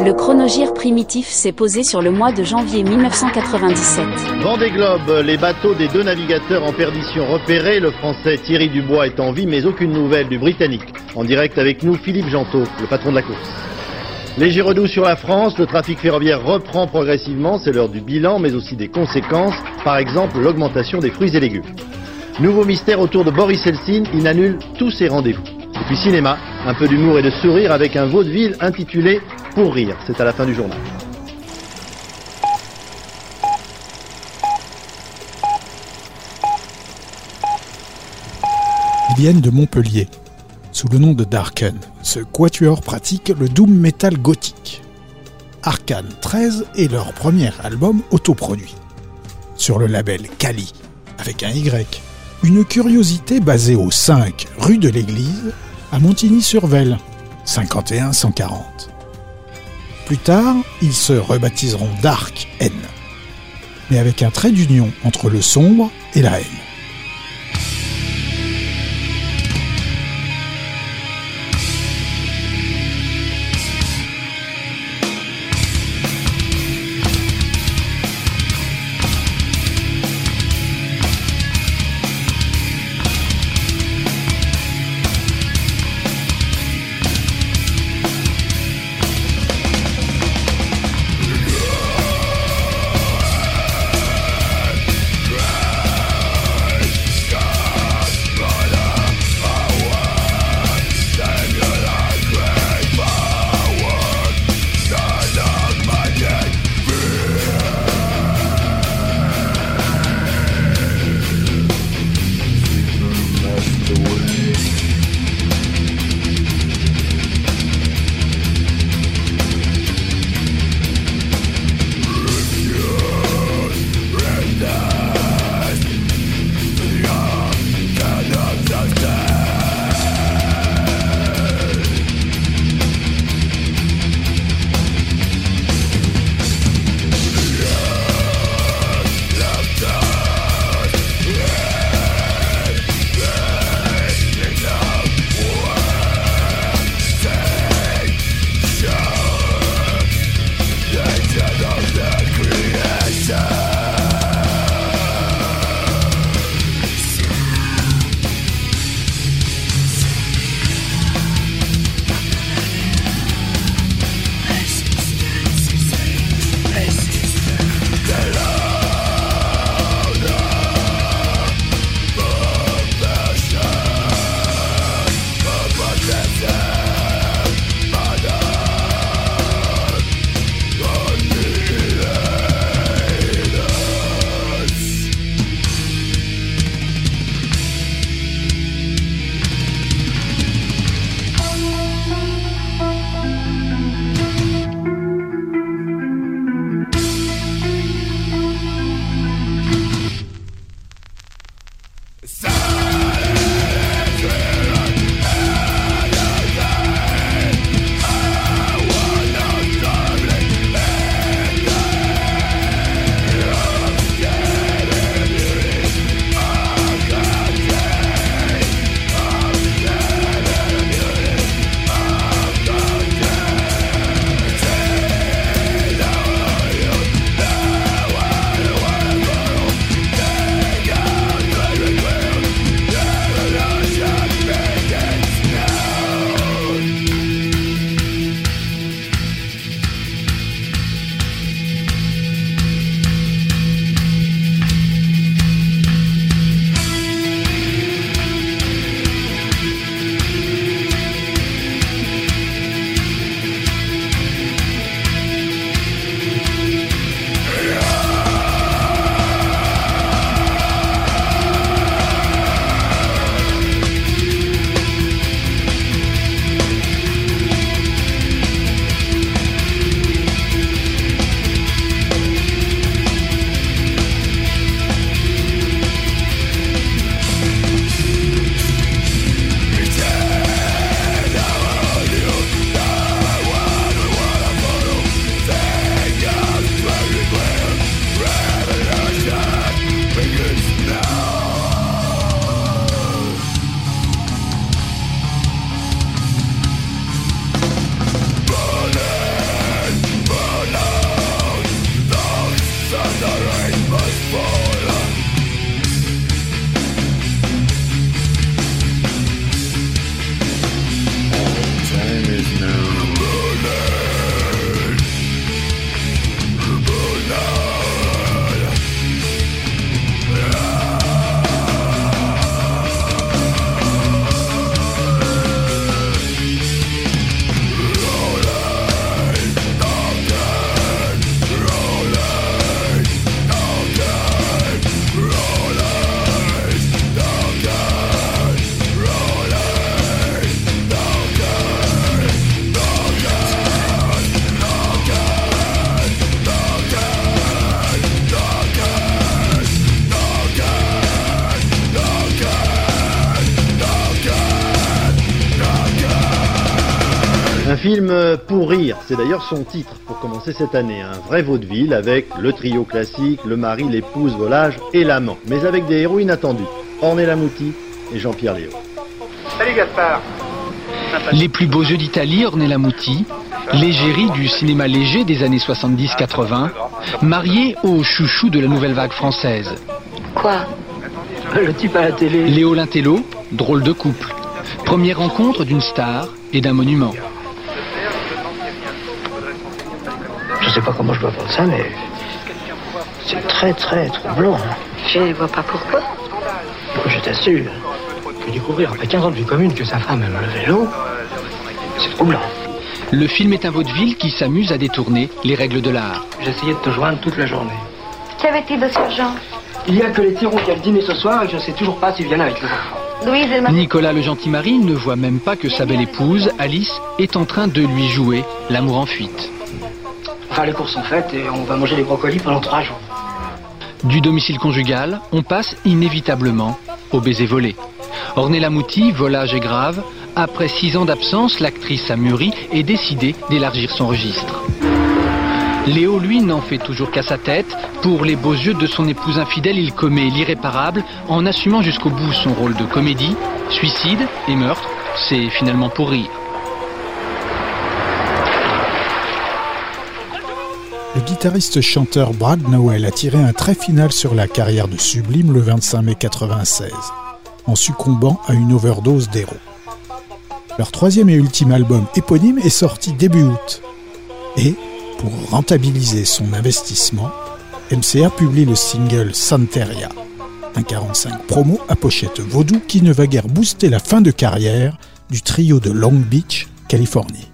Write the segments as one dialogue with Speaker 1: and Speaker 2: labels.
Speaker 1: Le chronogire primitif s'est posé sur le mois de janvier 1997.
Speaker 2: Vendée Globe, les bateaux des deux navigateurs en perdition repérés, le français Thierry Dubois est en vie, mais aucune nouvelle du britannique. En direct avec nous, Philippe Gentot, le patron de la course. Léger redoux sur la France, le trafic ferroviaire reprend progressivement, c'est l'heure du bilan, mais aussi des conséquences, par exemple l'augmentation des fruits et légumes. Nouveau mystère autour de Boris Helsin, il annule tous ses rendez-vous. Et puis cinéma, un peu d'humour et de sourire avec un vaudeville intitulé Pour rire. C'est à la fin du journal.
Speaker 3: Ils viennent de Montpellier. Sous le nom de Darken, ce quatuor pratique le doom metal gothique. Arcane 13 est leur premier album autoproduit. Sur le label Kali, avec un Y, une curiosité basée au 5 rue de l'Église, à Montigny-sur-Velle, 51 140. Plus tard, ils se rebaptiseront Dark N, mais avec un trait d'union entre le sombre et la haine.
Speaker 2: Rire, c'est d'ailleurs son titre pour commencer cette année. Un vrai vaudeville avec le trio classique, le mari, l'épouse, volage et l'amant. Mais avec des héros inattendus. Ornella Mouti et Jean-Pierre Léo.
Speaker 4: Salut Gaspard
Speaker 5: Les plus beaux yeux d'Italie, Ornella Mouti, l'égérie du cinéma léger des années 70-80, mariée au chouchou de la nouvelle vague française.
Speaker 6: Quoi?
Speaker 4: Le type à la télé.
Speaker 5: Léo Lintello, drôle de couple. Première rencontre d'une star et d'un monument.
Speaker 4: Je sais pas comment je dois prendre ça, mais c'est très très troublant.
Speaker 6: Je ne vois pas pourquoi.
Speaker 4: Je t'assure que découvrir après 15 ans de vie commune que sa femme aime le vélo, c'est troublant.
Speaker 5: Le film est un vaudeville qui s'amuse à détourner les règles de l'art.
Speaker 4: J'essayais de te joindre toute la journée.
Speaker 6: Qu'avait-il de ce genre
Speaker 4: Il y a que les tyrons qui a le dîner ce soir et je ne sais toujours pas s'ils viennent avec les enfants.
Speaker 6: Louise, m'a...
Speaker 5: Nicolas le gentil mari ne voit même pas que sa belle épouse, Alice, est en train de lui jouer l'amour en fuite.
Speaker 4: Les courses sont faites et on va manger les brocolis pendant trois jours.
Speaker 5: Du domicile conjugal, on passe inévitablement au baiser volé. Ornella Mouti, volage est grave. Après six ans d'absence, l'actrice a mûri et décidé d'élargir son registre. Léo, lui, n'en fait toujours qu'à sa tête. Pour les beaux yeux de son épouse infidèle, il commet l'irréparable en assumant jusqu'au bout son rôle de comédie. Suicide et meurtre, c'est finalement pour rire.
Speaker 7: Le guitariste chanteur Brad Nowell a tiré un trait final sur la carrière de Sublime le 25 mai 96, en succombant à une overdose d'héros. Leur troisième et ultime album éponyme est sorti début août. Et, pour rentabiliser son investissement, MCA publie le single Santeria, un 45 promo à pochette vaudou qui ne va guère booster la fin de carrière du trio de Long Beach, Californie.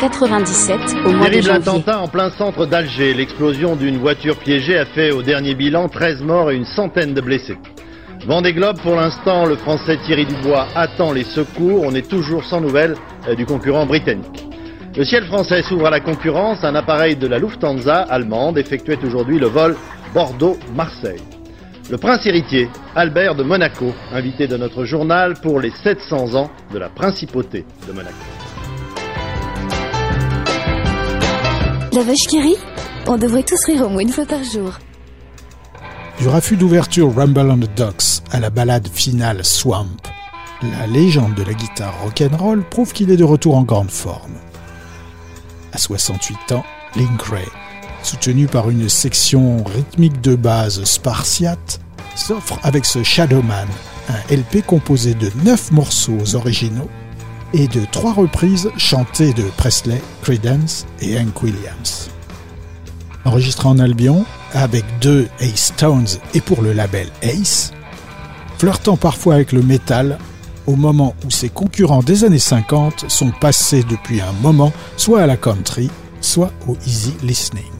Speaker 1: 1997, au mois
Speaker 2: Terrible
Speaker 1: de
Speaker 2: attentat en plein centre d'Alger. L'explosion d'une voiture piégée a fait au dernier bilan 13 morts et une centaine de blessés. Vendée Globe, pour l'instant, le français Thierry Dubois attend les secours. On est toujours sans nouvelles euh, du concurrent britannique. Le ciel français s'ouvre à la concurrence. Un appareil de la Lufthansa allemande effectuait aujourd'hui le vol Bordeaux-Marseille. Le prince héritier, Albert de Monaco, invité de notre journal pour les 700 ans de la principauté de Monaco.
Speaker 6: La vache qui rit On devrait tous rire au moins une fois par jour.
Speaker 8: Du raffut d'ouverture Rumble on the Docks à la balade finale Swamp, la légende de la guitare rock'n'roll prouve qu'il est de retour en grande forme. À 68 ans, Link Ray, soutenu par une section rythmique de base spartiate, s'offre avec ce Shadowman, un LP composé de 9 morceaux originaux et de 3 reprises chantées de Presley, Creedence et Hank Williams. Enregistré en Albion, avec deux Ace Stones et pour le label Ace, flirtant parfois avec le métal, au moment où ses concurrents des années 50 sont passés depuis un moment soit à la country, soit au easy listening.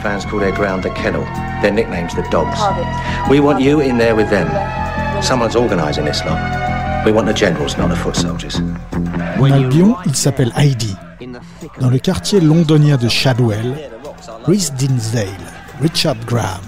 Speaker 9: Fans call their ground the kennel. Their nickname's the Dogs. We want you in there with them. Someone's organising this lot. We want the generals, not the foot soldiers.
Speaker 3: En Albion, il s'appelle Heidi. Dans le quartier londonien de Shadwell, Rhys Dinsdale, Richard Graham,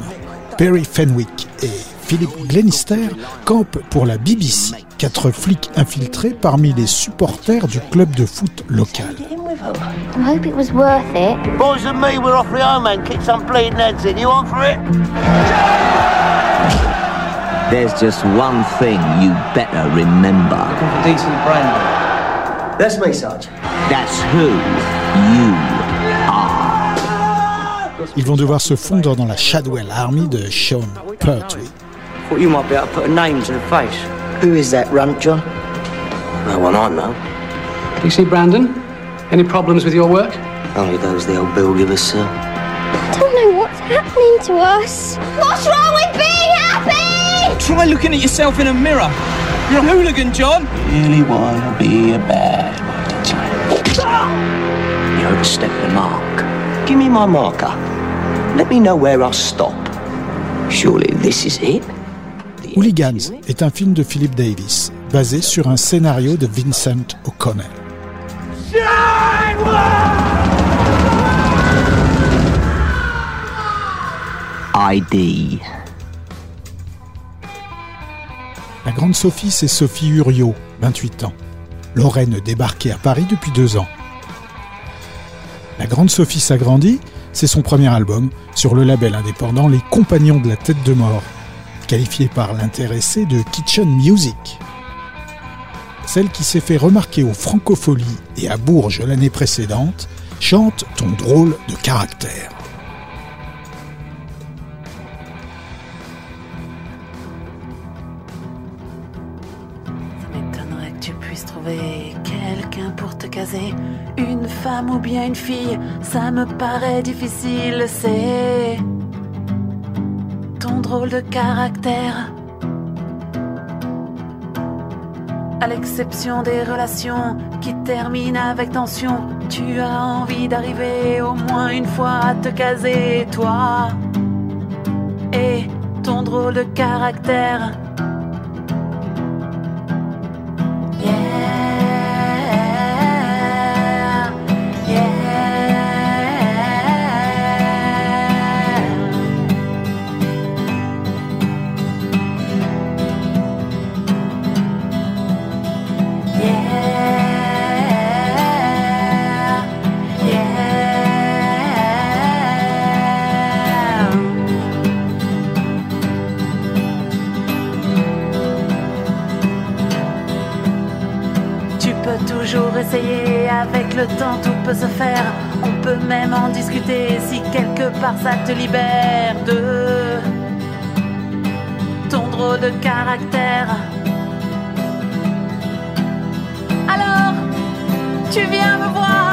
Speaker 3: Perry Fenwick et Philip Glenister campent pour la BBC, quatre flics infiltrés parmi les supporters du club de foot local.
Speaker 10: I hope it was worth it.
Speaker 11: Boys and me, we're off the home and kick some bleeding heads in. You on for it?
Speaker 12: There's just one thing you better remember.
Speaker 11: Decent brandy. That's me, Sarge.
Speaker 12: That's who you are.
Speaker 3: Ils vont devoir se fondre dans la Shadwell Army de Sean Pertwee.
Speaker 11: Thought you might be able to put a name to the face. Who is that runt, John? No one I know.
Speaker 4: Do you see Brandon? Any problems with your work?
Speaker 11: Only those the old bill give us, sir.
Speaker 10: I don't know what's happening to us. What's wrong with being happy?
Speaker 8: Try looking at yourself in a mirror. You're a hooligan, John.
Speaker 11: Really wanna be a bad You overstepped the mark. Give me my marker. Let me know where I'll stop. Surely this is it?
Speaker 3: Hooligans est un film de Philip Davis, basé sur un scénario de Vincent O'Connell.
Speaker 12: ID.
Speaker 3: La grande Sophie, c'est Sophie Uriot, 28 ans. Lorraine débarquée à Paris depuis deux ans. La grande Sophie s'agrandit, c'est son premier album sur le label indépendant Les Compagnons de la Tête de Mort, qualifié par l'intéressé de Kitchen Music. Celle qui s'est fait remarquer aux Francopholies et à Bourges l'année précédente chante ton drôle de caractère.
Speaker 13: m'étonnerait que tu puisses trouver quelqu'un pour te caser. Une femme ou bien une fille, ça me paraît difficile, c'est ton drôle de caractère. À l'exception des relations qui terminent avec tension, tu as envie d'arriver au moins une fois à te caser, toi. Et ton drôle de caractère. On peut même en discuter si quelque part ça te libère de ton drôle de caractère. Alors, tu viens me voir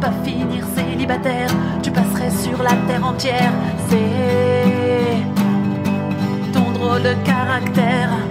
Speaker 13: pas finir célibataire, tu passerais sur la terre entière. C'est ton drôle de caractère.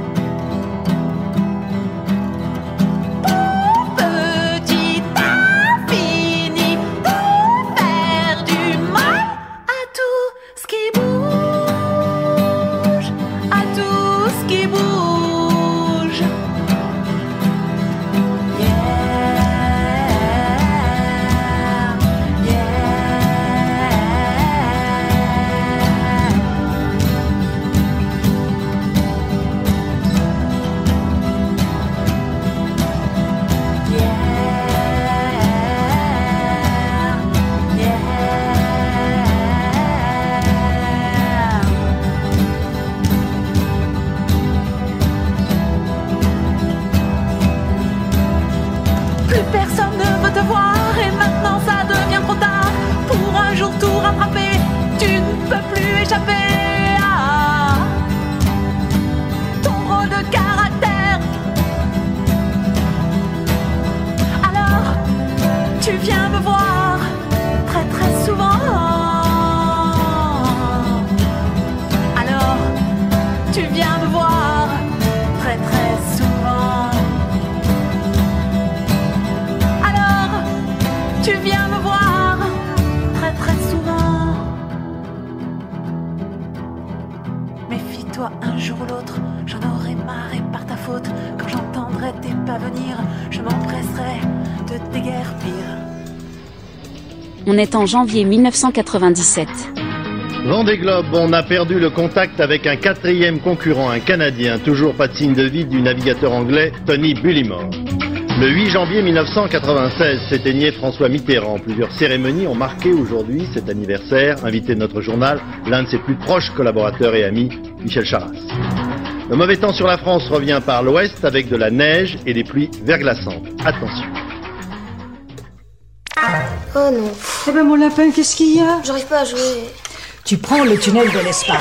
Speaker 1: On est en janvier 1997.
Speaker 2: Vendée Globe, on a perdu le contact avec un quatrième concurrent, un Canadien. Toujours pas de signe de vie du navigateur anglais Tony Bullimore. Le 8 janvier 1996 s'éteignait François Mitterrand. Plusieurs cérémonies ont marqué aujourd'hui cet anniversaire. Invité de notre journal, l'un de ses plus proches collaborateurs et amis, Michel Charras. Le mauvais temps sur la France revient par l'ouest avec de la neige et des pluies verglaçantes. Attention.
Speaker 10: Oh non.
Speaker 14: Eh ben mon lapin, qu'est-ce qu'il y a?
Speaker 10: J'arrive pas à jouer.
Speaker 14: Tu prends le tunnel de l'espace.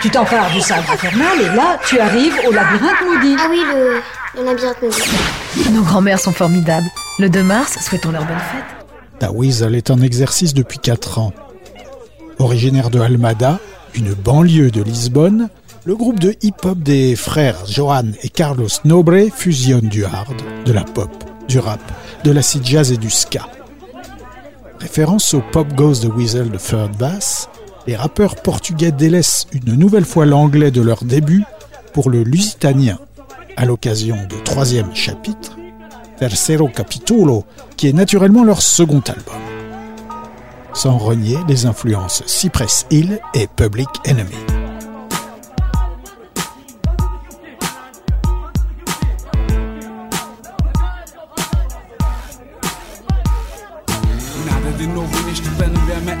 Speaker 14: Tu t'empares du sabre infernal et là, tu arrives au labyrinthe maudit.
Speaker 10: Ah oui, le, le labyrinthe maudit.
Speaker 15: Nos grands-mères sont formidables. Le 2 mars, souhaitons leur bonne fête.
Speaker 3: Ta Weasel est en exercice depuis 4 ans. Originaire de Almada, une banlieue de Lisbonne, le groupe de hip-hop des frères Johan et Carlos Nobre fusionne du hard, de la pop, du rap, de l'acid jazz et du ska. Référence au Pop Goes the Weasel de Third Bass, les rappeurs portugais délaissent une nouvelle fois l'anglais de leur début pour le lusitanien, à l'occasion du troisième chapitre, Tercero Capitulo, qui est naturellement leur second album. Sans renier les influences Cypress Hill et Public Enemy.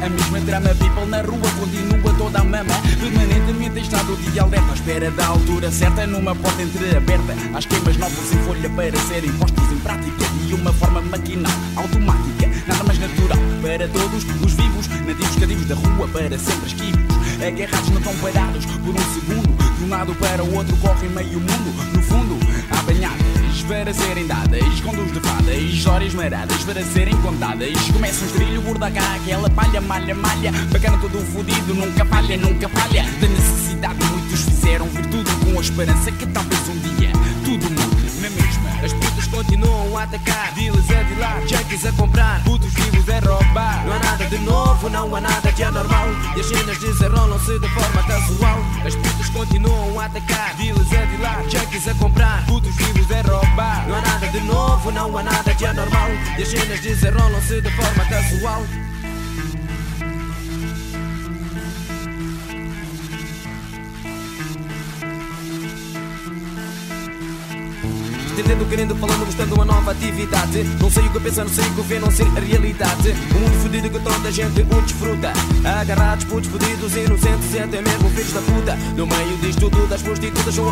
Speaker 16: A mesma trama, people na rua Continua toda a mama. Permanentemente em estado de alerta À espera da altura certa Numa porta entreaberta. Há esquemas novos em folha para serem postos em prática De uma forma maquinal, automática. Nada mais natural para todos os vivos Nativos cativos da rua para sempre esquivos. Agarrados não estão parados por um segundo De um lado para o outro correm meio mundo. No fundo, apanhados para serem dadas Contos de fadas, histórias maradas para serem contadas. Começa um trilho, borda cá aquela palha Malha, malha, bacana todo fudido Nunca falha, nunca falha. Da necessidade muitos fizeram virtude Com a esperança que talvez um dia Tudo mude na mesma. As putas continuam a atacar Dealers a dilar, junkies a comprar Putos novo, não há nada de anormal E as cenas desenrolam-se de forma casual. As putas continuam a atacar. Dealers a dilar, junkies a comprar. Putos vivos a roubar. Não há nada de novo, não há nada de anormal E as cenas desenrolam-se de forma casual Entendendo, querendo, falando, mostrando uma nova atividade. Não sei o que pensa, não sei o que vê, não sei a realidade. Um fodido que toda a gente o desfruta. Agarrados, putos fodidos, inocentes até mesmo filhos da puta. No meio disto tudo, as prostitutas são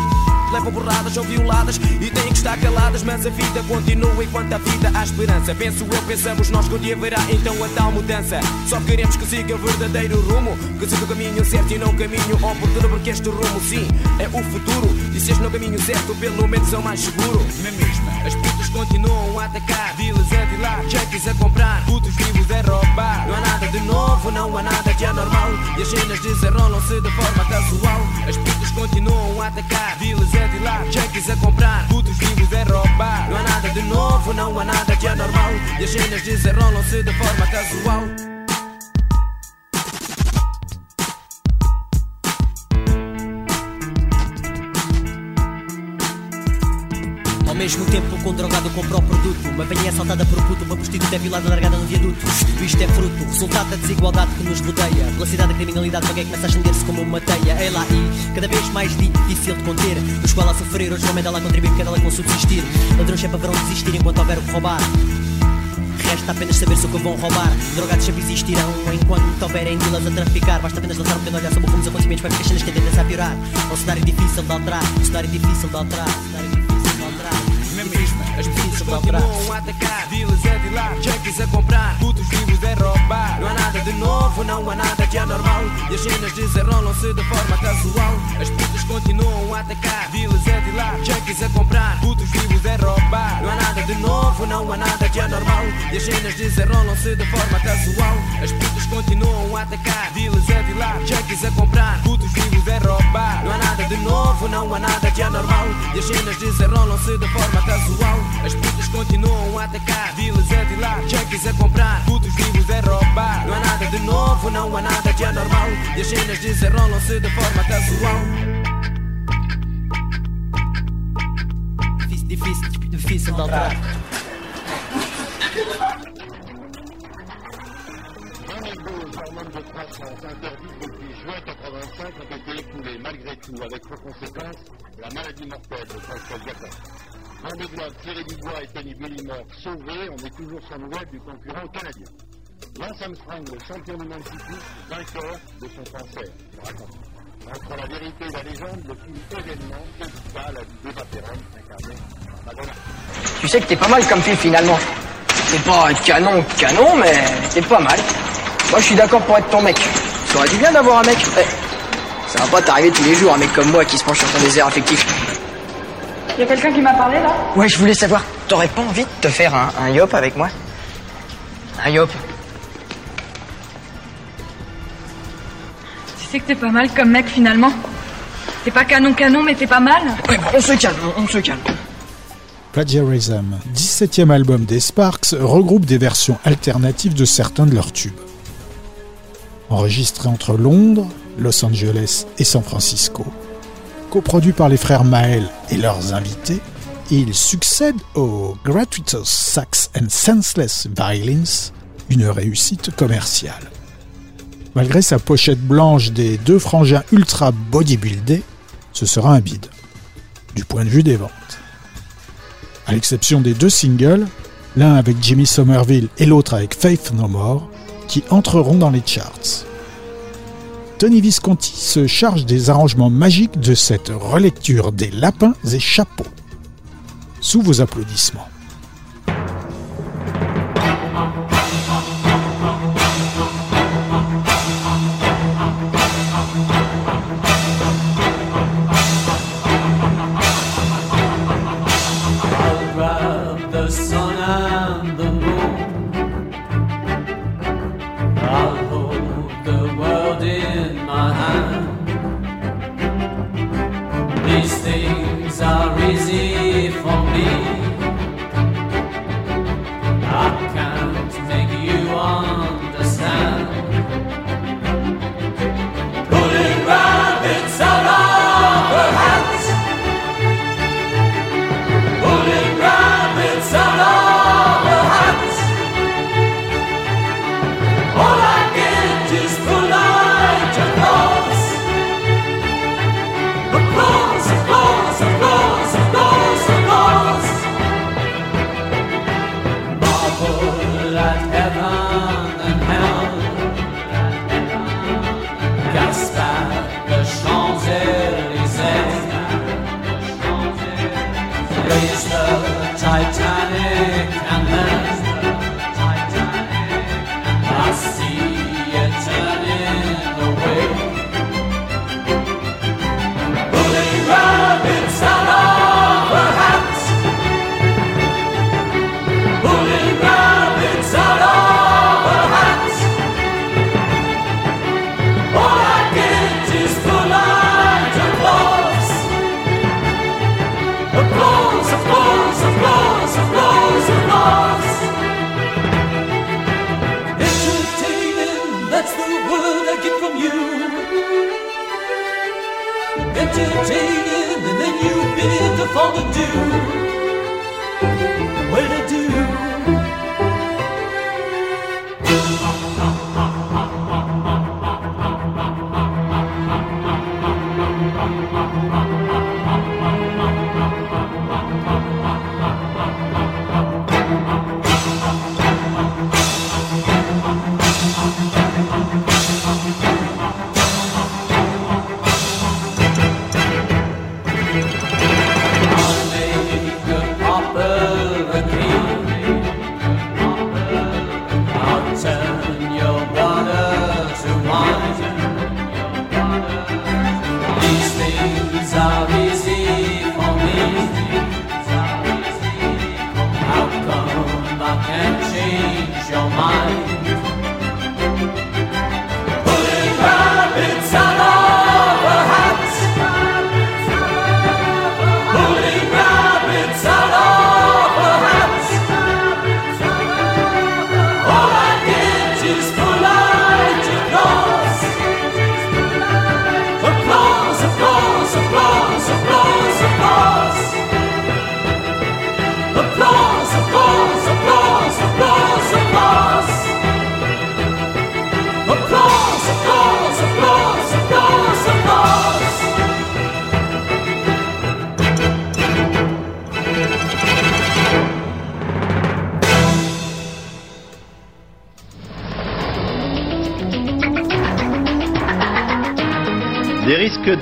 Speaker 16: Levam borradas, são violadas e têm que estar caladas Mas a vida continua enquanto a vida há esperança. Penso eu, pensamos nós que um dia haverá então a tal mudança. Só queremos que siga o verdadeiro rumo Que siga o caminho certo e não o caminho oportuno Porque este rumo sim é o futuro. E se este é o caminho certo, pelo menos é o mais seguro. Na mesma, as putas continuam a atacar. Dealers a dilar, junkies a comprar. Putos vivos a roubar. Não há nada de novo, não há nada de anormal. E as cenas desenrolam-se de forma casual. As putas continuam a atacar. Dealers a dilar, junkies a comprar. Putos vivos a roubar. Não há nada de novo, não há nada de anormal. E as cenas desenrolam-se de forma casual
Speaker 17: mesmo tempo com um drogado compra o produto. Uma venha assaltada por puto, uma prostituta é violada largada no viaduto. Isto é fruto, resultado da desigualdade que nos rodeia. Pela cidade da criminalidade, alguém começa a estender-se como uma teia. É lá e cada vez mais difícil de conter. Do escola a sofrer, hoje o homem dela contribui porque ela com subsistir. Ladrões sempre haverão de desistir enquanto houver o que roubar. Resta apenas saber se o que vão roubar. Drogados sempre existirão enquanto houverem dealers a traficar. Basta apenas lançar um pequeno olhar sobre como os acontecimentos Vai ficar cenas que a piorar. É um cenário difícil de alterar Um cenário difícil de alterar Um cenário difícil de alterar
Speaker 16: as putas continuam a atacar Dealers a dilar, junkies a comprar Putos vivos a roubar. Não há nada de novo, não há nada de anormal. E as cenas desenrolam-se de forma casual. As putas continuam a atacar Dealers a dilar, junkies a comprar Putos vivos a roubar. Não há nada de novo, não há nada de anormal. E as cenas desenrolam-se de forma casual. As putas continuam a atacar Dealers a dilar, junkies a comprar Putos vivos a roubar Não há nada de novo, não há nada de anormal E as cenas desenrolam-se de forma casual As putas continuam a atacar Dealers a dilar, junkies a comprar Putos vivos a roubar Não há nada de novo, não há nada de anormal E as cenas desenrolam-se de forma casual
Speaker 17: Difícil, difícil difícil de alterar.
Speaker 18: De croissance interdites depuis juin 85 ont été écoulées malgré tout, avec pour conséquence la maladie mortelle de Pascal Gata. Vendée Globe, Thierry Dubois et Tony Bullimore sauvés, on est toujours sans nouvelles du concurrent canadien. Lance Armstrong, le champion du monde cycliste, vainqueur de son cancer, raconte. Entre la vérité et la légende, le film événement édita la vie d'Eva Perron, incarnée par Madonna.
Speaker 19: Tu sais que t'es pas mal comme fille finalement. T'es pas canon, canon, mais t'es pas mal. Moi je suis d'accord pour être ton mec. Ça aurait du bien d'avoir un mec. Eh, ça va pas t'arriver tous les jours, un mec comme moi qui se penche sur ton désert affectif.
Speaker 20: Y a quelqu'un qui m'a parlé là?
Speaker 19: Ouais, je voulais savoir, t'aurais pas envie de te faire un, un yop avec moi? Un yop
Speaker 20: Tu sais que t'es pas mal comme mec finalement. T'es pas canon canon, mais t'es pas mal.
Speaker 19: Ouais, bon, on se calme, on, on se calme.
Speaker 21: Plagiarism, 17e album des Sparks, regroupe des versions alternatives de certains de leurs tubes. Enregistré entre Londres, Los Angeles et San Francisco, coproduit par les frères Mael et leurs invités, il succède au Gratuitous Sax and Senseless Violence, une réussite commerciale. Malgré sa pochette blanche des deux frangins ultra bodybuildés, ce sera un bide, du point de vue des ventes. À l'exception des deux singles, l'un avec Jimmy Somerville et l'autre avec Faith No More, qui entreront dans les charts. Tony Visconti se charge des arrangements magiques de cette relecture des lapins et chapeaux. Sous vos applaudissements.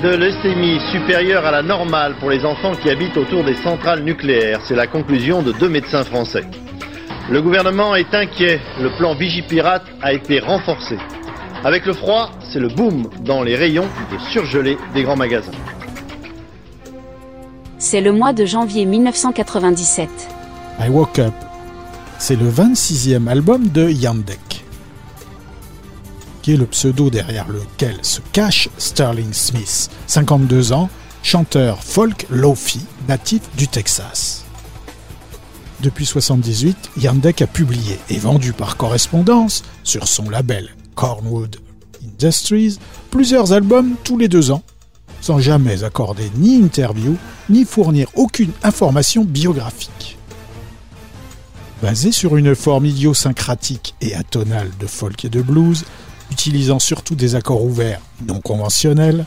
Speaker 2: De leucémie supérieurs à la normale pour les enfants qui habitent autour des centrales nucléaires. C'est la conclusion de deux médecins français. Le gouvernement est inquiet. Le plan Vigipirate a été renforcé. Avec le froid, c'est le boom dans les rayons de surgelés des grands magasins.
Speaker 1: C'est le mois de janvier 1997.
Speaker 3: I Woke Up. C'est le 26e album de Yandek, le pseudo derrière lequel se cache Sterling Smith, 52 ans, chanteur folk lofi natif du Texas. Depuis 78, Yandek a publié et vendu par correspondance sur son label Cornwood Industries plusieurs albums tous les deux ans, sans jamais accorder ni interview ni fournir aucune information biographique. Basé sur une forme idiosyncratique et atonale de folk et de blues, utilisant surtout des accords ouverts non conventionnels,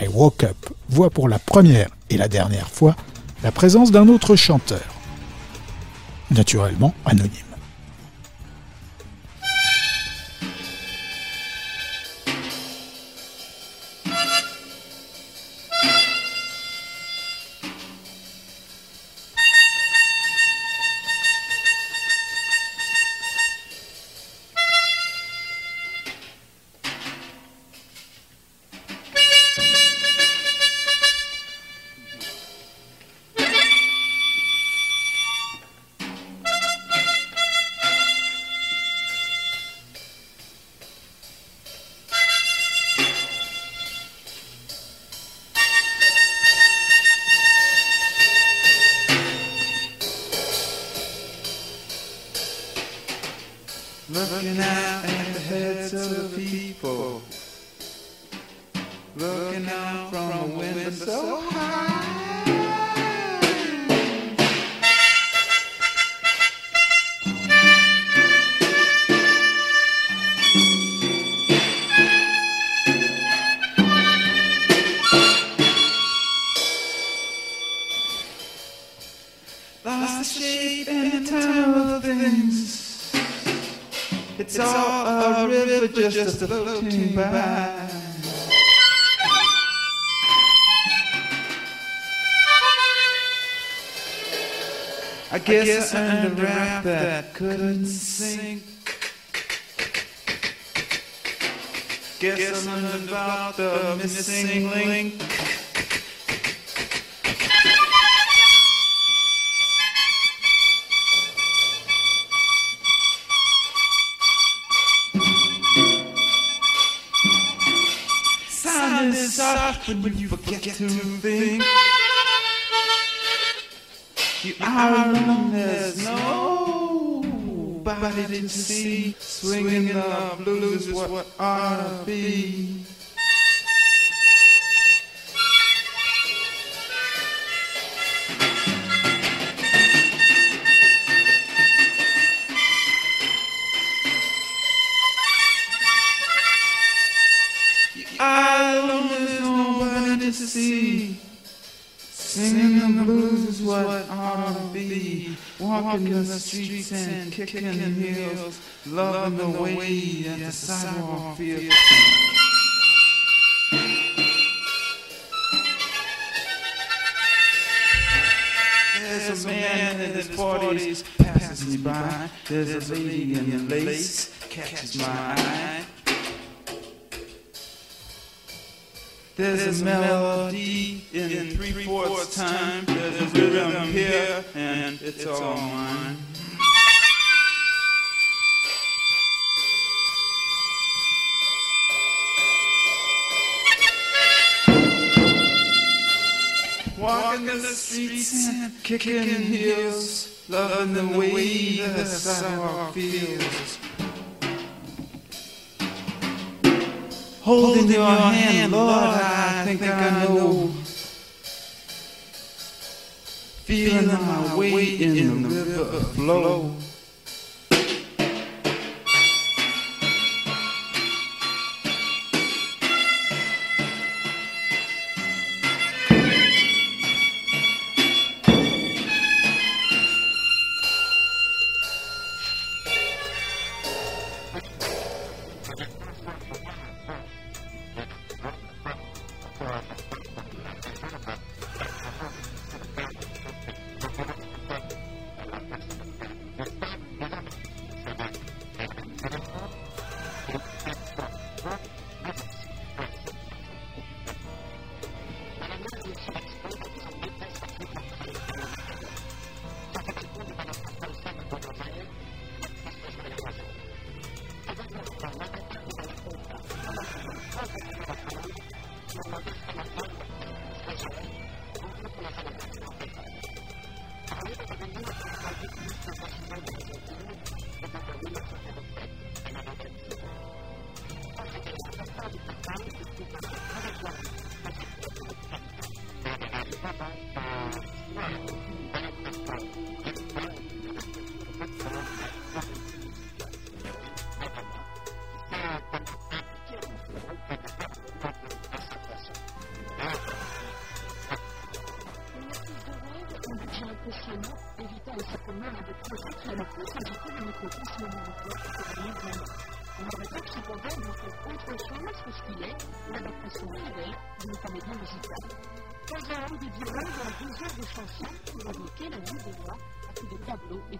Speaker 3: I Woke Up voit pour la première et la dernière fois la présence d'un autre chanteur, naturellement anonyme.
Speaker 22: It's all a river just a floating by. I guess I earned a rap that couldn't sink. Guess I'm about the missing link. When you forget to think. You are alone, there's nobody to see. Swinging the blues is what ought to be. Walking the streets and kicking heels, loving the way that the sidewalk feels. There's a man in his forties passes me by. There's a lady in lace catches my eye. There's a melody in three fourths time. There's a rhythm here, and it's all mine. Walking the streets and kicking heels, loving the way the sidewalk feels. Holding your hand, Lord, I think I know.
Speaker 23: feeling my way in the river flow.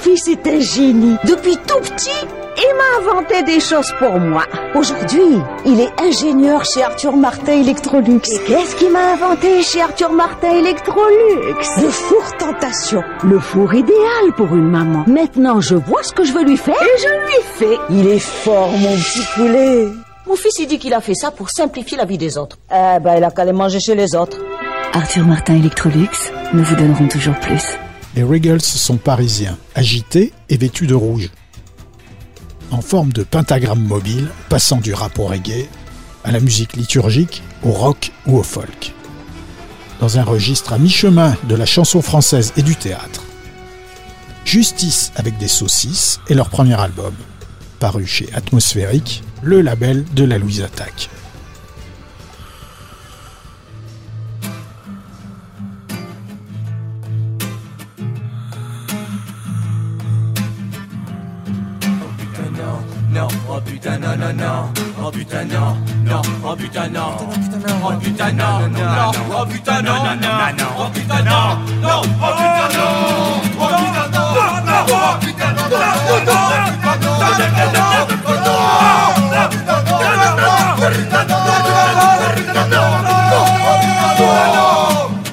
Speaker 24: fils est un génie. Depuis tout petit, il m'a inventé des choses pour moi. Aujourd'hui, il est ingénieur chez Arthur Martin Electrolux. Et qu'est-ce qu'il m'a inventé chez Arthur Martin Electrolux? Le four tentation. Le four idéal pour une maman. Maintenant, je vois ce que je veux lui faire. Et je lui fais. Il est fort, mon petit poulet. Mon fils, il dit qu'il a fait ça pour simplifier la vie des autres. Eh ben, il a qu'à aller manger chez les autres.
Speaker 6: Arthur Martin Electrolux, nous vous donnerons toujours plus.
Speaker 3: Les Regals sont parisiens, agités et vêtus de rouge. En forme de pentagramme mobile, passant du rap au reggae, à la musique liturgique, au rock ou au folk. Dans un registre à mi-chemin de la chanson française et du théâtre. Justice avec des saucisses est leur premier album, paru chez Atmosphérique, le label de la Louise Attaque.
Speaker 25: Putain non non non, oh putain non, non, oh putain non, oh putain non, non, oh putain non, non, non, oh putain non, non, oh putain non, oh putain non, non, oh putain non, non, non,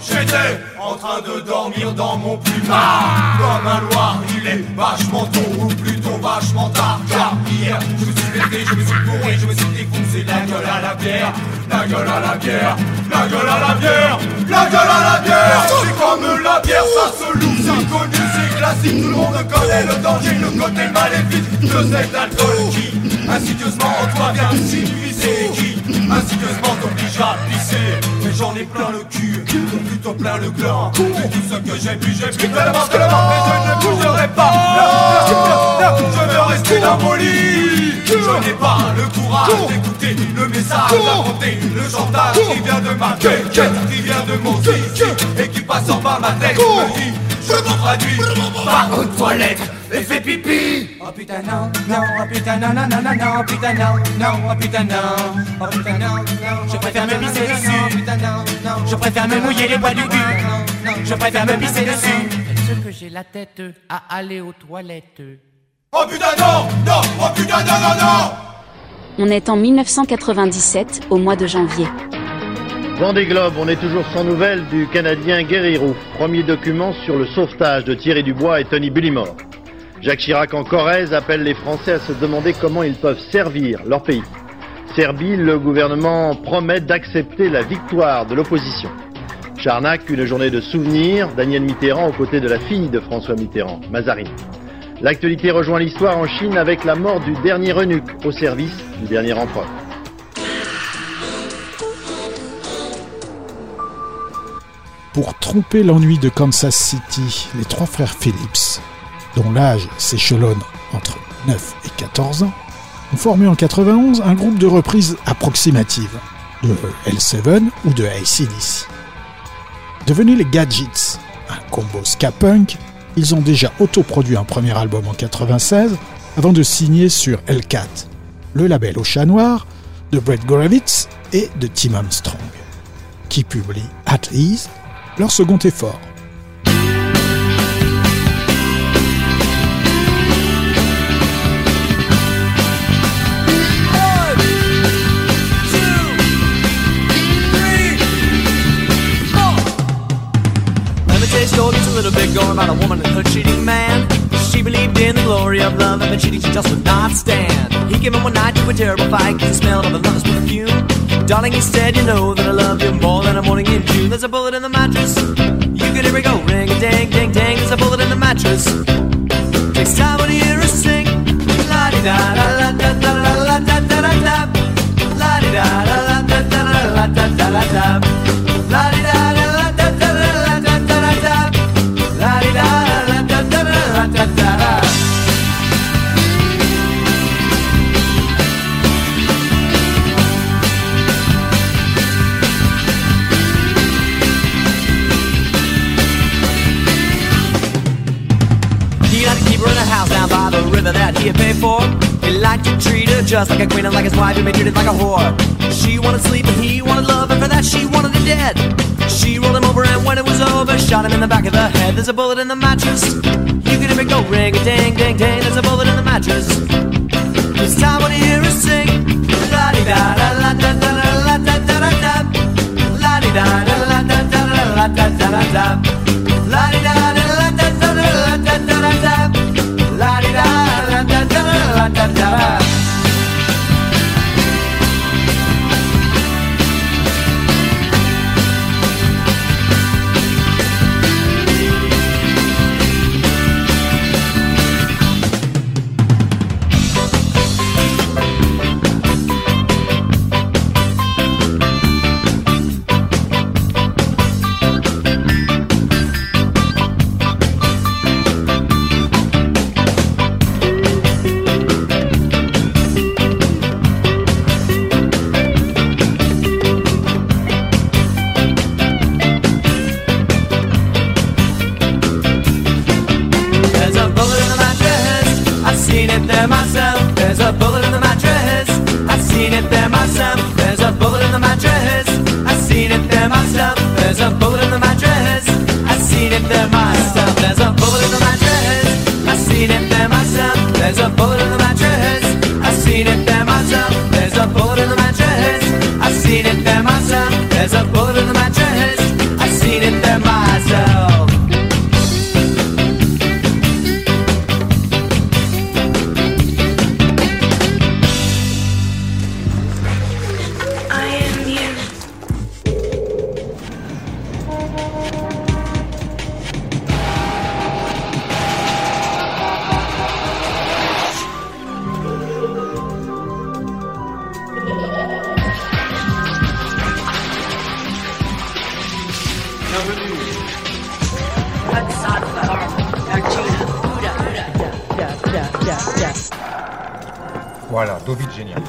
Speaker 25: J'étais en train de dormir dans mon plumard Comme un loir, il est vachement tôt Ou plutôt vachement tard Car hier, je je me suis bourré Je me suis défoncé la gueule à la bière. La gueule à la bière La gueule à la bière La gueule à la bière. C'est comme la bière, ça se loue C'est connu, c'est classique. Tout le monde connaît le danger, le côté maléfique. De cet alcool qui Insidieusement en toi vient s'immiscer Qui insidieusement t'oblige à pisser Mais j'en ai plein le cul, ou plutôt plein le gland. Et tout ce que j'ai bu, j'ai bu tellement, tellement Mais je ne bougerai pas. Je veux rester dans mon lit. Je n'ai pas le courage d'écouter le message D'affronter le chantage qui vient de ma tête Qui vient de mon zizi Et qui passe en bas ma tête. Me dit, je me traduis par aux toilettes et fais pipi Oh putain non, non, oh putain non, non, non, non, non, oh putain non, non, oh putain non, oh putain non, non, je préfère me pisser dessus, oh putain non, non, je préfère me mouiller les poils du cul, je préfère me pisser dessus.
Speaker 26: Est-ce que j'ai la tête à aller aux toilettes
Speaker 25: Oh putain non, non, oh putain non, non, non
Speaker 1: On est en 1997, au mois de janvier.
Speaker 2: Vendée Globe, on est toujours sans nouvelles du Canadien Roux, premier document sur le sauvetage de Thierry Dubois et Tony Bullimore. Jacques Chirac en Corrèze appelle les Français à se demander comment ils peuvent servir leur pays. Serbie, le gouvernement promet d'accepter la victoire de l'opposition. Charnac, une journée de souvenirs, Daniel Mitterrand aux côtés de la fille de François Mitterrand, Mazarine. L'actualité rejoint l'histoire en Chine avec la mort du dernier eunuque au service du dernier empereur.
Speaker 3: Pour tromper l'ennui de Kansas City, les trois frères Phillips, dont l'âge s'échelonne entre 9 et 14 ans, ont formé en 91 un groupe de reprises approximatives de L7 ou de ACDC. Devenus les Gadgets, un combo ska-punk, ils ont déjà autoproduit un premier album en 96 avant de signer sur L4, le label au chat noir de Brett Goravitz et de Tim Armstrong, qui publie At Ease, leur second effort.
Speaker 7: Little bit going about a woman and her cheating. She believed in the glory of love, and cheating she just would not stand. He came in one night to a terrible fight, cause he smelled of a lover's perfume. Darling, he said, you know that I love you more than a morning in June. There's a bullet in the mattress. You hear it go oh, ring a dang, dang, dang. There's a bullet in the mattress. Takes time you hear sing. La di da da He liked treat her just like a queen and like his wife, he made treated like a whore. She wanted sleep and he wanted love, and for that she wanted him dead. She rolled him over and when it was over, shot him in the back of the head. There's a bullet in the mattress. You can hear it go ring a ding ding ding. There's a bullet in the mattress. This time when you hear her sing, la di da da la da da da la da da da da, la di da da la da da da la da da da da, la
Speaker 27: Voilà, David génial.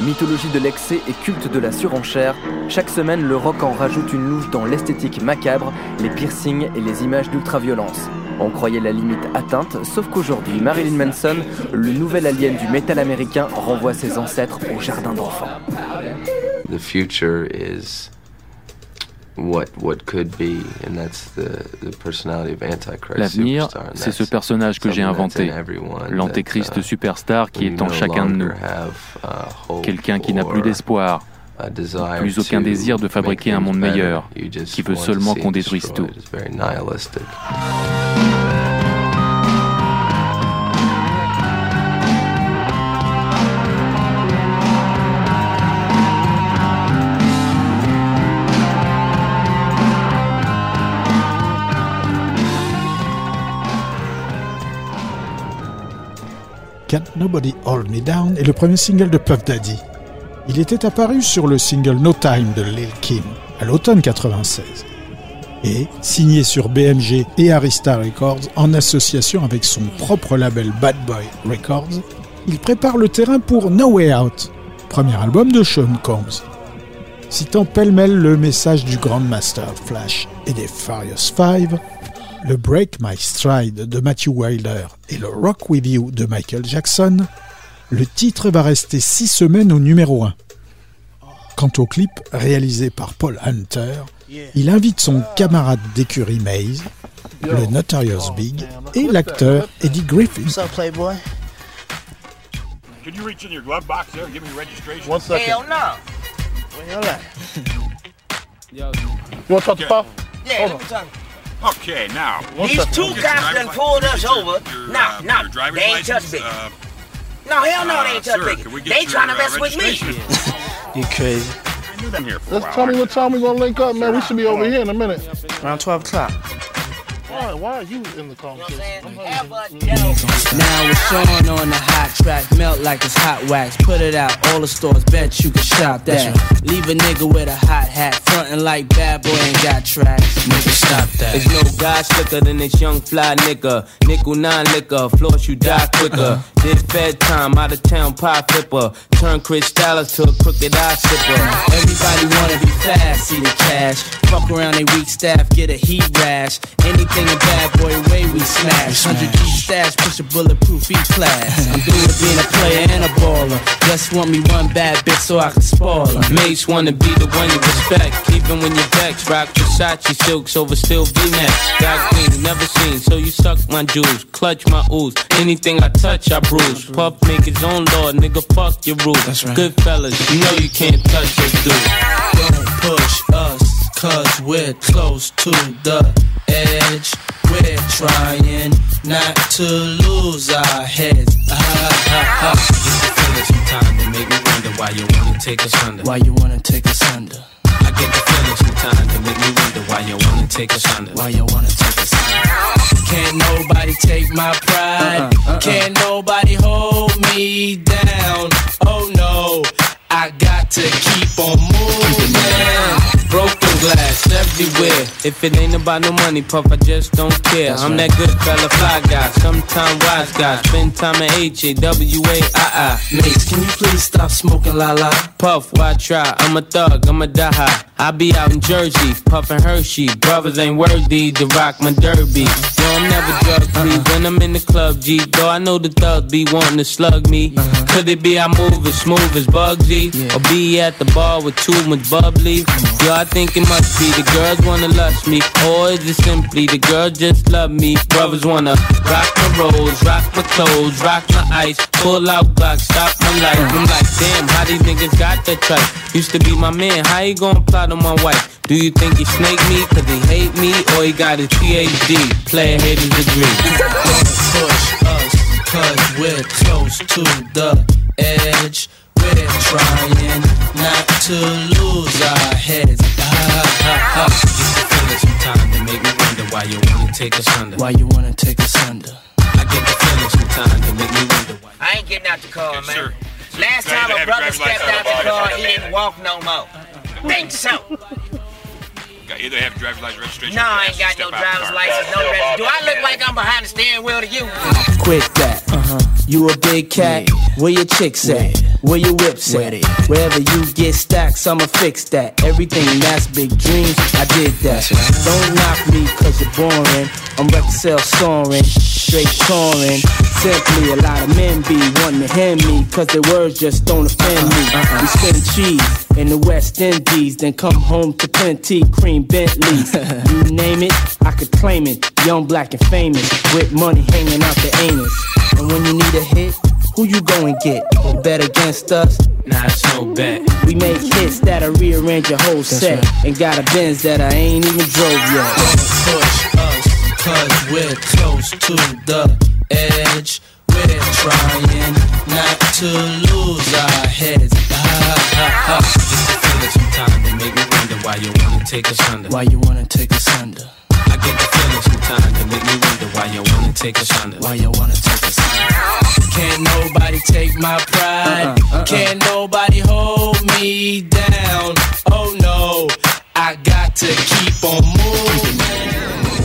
Speaker 28: Mythologie de l'excès et culte de la surenchère, chaque semaine le rock en rajoute une louche dans l'esthétique macabre, les piercings et les images d'ultraviolence. On croyait la limite atteinte, sauf qu'aujourd'hui, Marilyn Manson, le nouvel alien du métal américain, renvoie ses ancêtres au jardin d'enfants.
Speaker 29: the future is
Speaker 30: L'avenir, c'est ce
Speaker 29: that's
Speaker 30: personnage que j'ai inventé, l'antéchrist
Speaker 29: uh,
Speaker 30: superstar qui est en
Speaker 29: no
Speaker 30: chacun de nous.
Speaker 29: uh,
Speaker 30: Quelqu'un qui n'a plus d'espoir, plus aucun désir de fabriquer un monde meilleur, qui veut seulement qu'on détruise tout.
Speaker 3: Can't Nobody Hold Me Down est le premier single de Puff Daddy. Il était apparu sur le single No Time de Lil Kim à l'automne 96 et signé sur BMG et Arista Records en association avec son propre label Bad Boy Records, il prépare le terrain pour No Way Out, premier album de Sean Combs. Citant pêle-mêle le message du Grandmaster Flash et des Furious Five, le Break My Stride de Matthew Wilder et le Rock With You de Michael Jackson, le titre va rester six semaines au numéro 1. Quant au clip réalisé par Paul Hunter, il invite son camarade d'écurie Maze, le Notorious Big et l'acteur Eddie Griffin.
Speaker 25: You reach in your glove box there? Give me your registration?
Speaker 31: One second.
Speaker 25: Hell
Speaker 31: no. Where y'all at?
Speaker 25: Yo.
Speaker 31: You want to talk to Puff?
Speaker 25: Yeah,
Speaker 31: Hold
Speaker 25: let me
Speaker 31: on.
Speaker 25: Talk. Okay, now.
Speaker 31: These two guys done pulled us over.
Speaker 25: Nah,
Speaker 31: Nah, nah,
Speaker 25: Your
Speaker 31: they ain't
Speaker 25: license,
Speaker 31: touch Biggie.
Speaker 25: uh,
Speaker 31: No, hell no, they ain't touch
Speaker 25: sir,
Speaker 31: Biggie.
Speaker 25: can we get
Speaker 31: They
Speaker 25: your,
Speaker 31: trying to
Speaker 25: uh,
Speaker 31: mess with me. You crazy?
Speaker 25: I knew them here
Speaker 31: Let's
Speaker 25: while.
Speaker 31: tell me
Speaker 25: what
Speaker 31: time we gonna link up, man. We should be over here in a minute. Around 12 o'clock. Why, why are you in the conversation?
Speaker 16: Now it's on on the hot track, melt like it's hot wax. Put it out, all the stores, bet you can shop that. Leave a nigga with a hot hat, frontin' like bad boy ain't got tracks. Nigga, stop that.
Speaker 7: There's no guy slicker than this young fly nigga. Nickel nine liquor, floss you die quicker. Did fed time, out of town pie flipper. Turn Chris Styles to a crooked eye sipper.
Speaker 16: Everybody wanna be fast, see the cash. Fuck around they weak staff, get a heat rash. Anything a bad boy way we smash. 100 G stash, push a bulletproof E class. I'm through with being a player and a baller. Just want me one bad bitch so I can spoil her.
Speaker 7: Mates wanna be the one you respect, even when you're vexed. Rock Versace silks over still V-necks. Got green, never seen, so you suck my jewels, clutch my ooze. Anything I touch, I bruise. Puff make his own law, nigga, fuck your rules. Good fellas, you know you can't touch this dude.
Speaker 16: Don't push us, cause we're close to the edge. We're trying not to lose our heads. Ah, ah, ah.
Speaker 7: Used to feel it sometimes to make me wonder why you wanna take us under.
Speaker 16: Why you wanna take us under?
Speaker 7: I get the feeling sometimes to make me wonder why you wanna take us under.
Speaker 16: Why you wanna take us under? Can't nobody take my pride. Can't nobody hold me down. Oh no, I got to keep on moving.
Speaker 7: Broken glass everywhere.
Speaker 32: If it ain't about no money, puff, I just don't care. I'm that good fella, fly guy, sometime wise guy. Spend time at H A W A I I.
Speaker 16: Mates, can you please stop smoking la la?
Speaker 32: Puff, why try? I'm a thug, I'm a die. I be out in Jersey, puffin' Hershey. Brothers ain't worthy to rock my derby. Yo, I'm never drug free uh-huh. when I'm in the club, G. Though I know the thugs be wanting to slug me. Uh-huh. Could it be I move as smooth as Bugsy? Or be at the bar with too much bubbly? Yo, I think it must be the girls wanna lust me. Or is it simply the girls just love me? Brothers wanna rock my rolls, rock my clothes, rock my ice, pull out Glock, stop my life. I'm like, damn, how these niggas got that tripe? Used to be my man, how he gon' plot on my wife? Do you think he snake me cause he hate me? Or he got a PhD, player haters degree?
Speaker 16: Push us, cause we're close to the edge. We're trying not to lose our heads. Ah, ah,
Speaker 32: Feeling sometimes they make me wonder why you wanna take us under.
Speaker 16: Why you wanna take us under?
Speaker 32: I get the feeling sometimes they make me wonder why.
Speaker 33: I ain't getting out the car, man.
Speaker 25: sir.
Speaker 33: Last time a brother stepped out the car, he didn't walk no more. Think so?
Speaker 25: Got either have driver's license registration.
Speaker 33: No,
Speaker 25: or
Speaker 33: I ain't got no
Speaker 25: out
Speaker 33: driver's license, no register. Do I look like I'm behind the steering wheel to you?
Speaker 16: Quit that. Uh-huh. You a big cat? Where your chicks at? Where your whips at? Wherever you get stacks, I'ma fix that. Everything that's big dreams, I did that. Don't knock me cause you're boring. I'm record sales soaring, straight touring. Simply a lot of men be wanting to hand me cause their words just don't offend me. We spend cheese in the West Indies, then come home to plenty cream Bentleys. you name it, I could claim it. Young, black, and famous, with money hanging out the anus. And when you need a hit, who you go and get? Bet against us?
Speaker 32: Nah, it's no bet.
Speaker 16: We make hits that'll rearrange your whole set. And got a Benz that I ain't even drove yet. Don't Push us, cause we're close to the edge. We're trying not to lose our heads. Ah, ah, ah.
Speaker 32: Feeling sometimes they make me wonder why you wanna take us under.
Speaker 16: Why you wanna take us under?
Speaker 32: I get the feeling sometimes make me wonder why you wanna take us under.
Speaker 16: Why you wanna take us under? Can't nobody take my pride. Uh-uh, uh-uh. Can't nobody hold me down. Oh no, I got to keep on moving.